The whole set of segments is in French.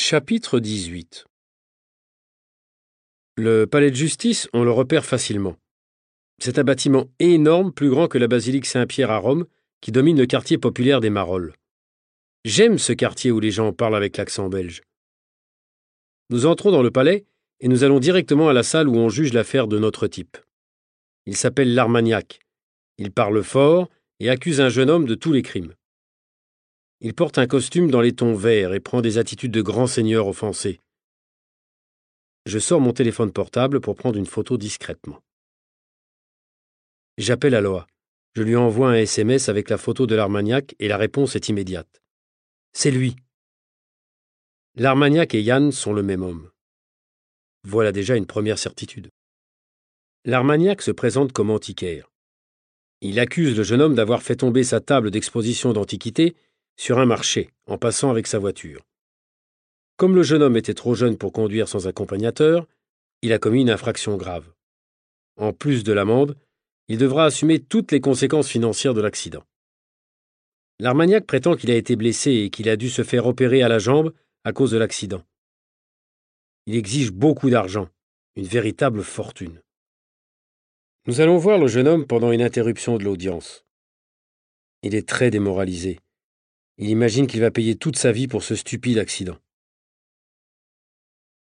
Chapitre 18 Le palais de justice, on le repère facilement. C'est un bâtiment énorme, plus grand que la basilique Saint-Pierre à Rome, qui domine le quartier populaire des Marolles. J'aime ce quartier où les gens parlent avec l'accent belge. Nous entrons dans le palais et nous allons directement à la salle où on juge l'affaire de notre type. Il s'appelle l'Armagnac. Il parle fort et accuse un jeune homme de tous les crimes. Il porte un costume dans les tons verts et prend des attitudes de grand seigneur offensé. Je sors mon téléphone portable pour prendre une photo discrètement. J'appelle Aloha. Je lui envoie un SMS avec la photo de l'Armagnac et la réponse est immédiate. C'est lui. L'Armagnac et Yann sont le même homme. Voilà déjà une première certitude. L'Armagnac se présente comme antiquaire. Il accuse le jeune homme d'avoir fait tomber sa table d'exposition d'antiquité sur un marché, en passant avec sa voiture. Comme le jeune homme était trop jeune pour conduire sans accompagnateur, il a commis une infraction grave. En plus de l'amende, il devra assumer toutes les conséquences financières de l'accident. L'Armagnac prétend qu'il a été blessé et qu'il a dû se faire opérer à la jambe à cause de l'accident. Il exige beaucoup d'argent, une véritable fortune. Nous allons voir le jeune homme pendant une interruption de l'audience. Il est très démoralisé. Il imagine qu'il va payer toute sa vie pour ce stupide accident.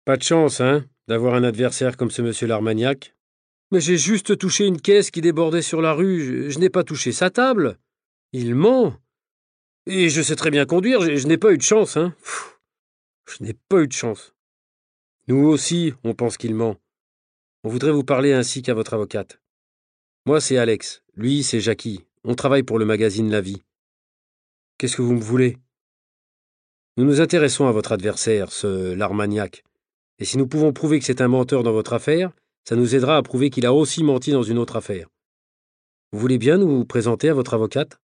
Pas de chance, hein, d'avoir un adversaire comme ce monsieur l'Armagnac. Mais j'ai juste touché une caisse qui débordait sur la rue, je, n'ai pas touché sa table. Il ment. Et je sais très bien conduire, je, n'ai pas eu de chance, hein. Je n'ai pas eu de chance. Nous aussi, on pense qu'il ment. On voudrait vous parler ainsi qu'à votre avocate. Moi, c'est Alex. Lui, c'est Jackie. On travaille pour le magazine La Vie. Qu'est-ce que vous me voulez? Nous nous intéressons à votre adversaire, ce l'Armagnac. Et si nous pouvons prouver que c'est un menteur dans votre affaire, ça nous aidera à prouver qu'il a aussi menti dans une autre affaire. Vous voulez bien nous présenter à votre avocate?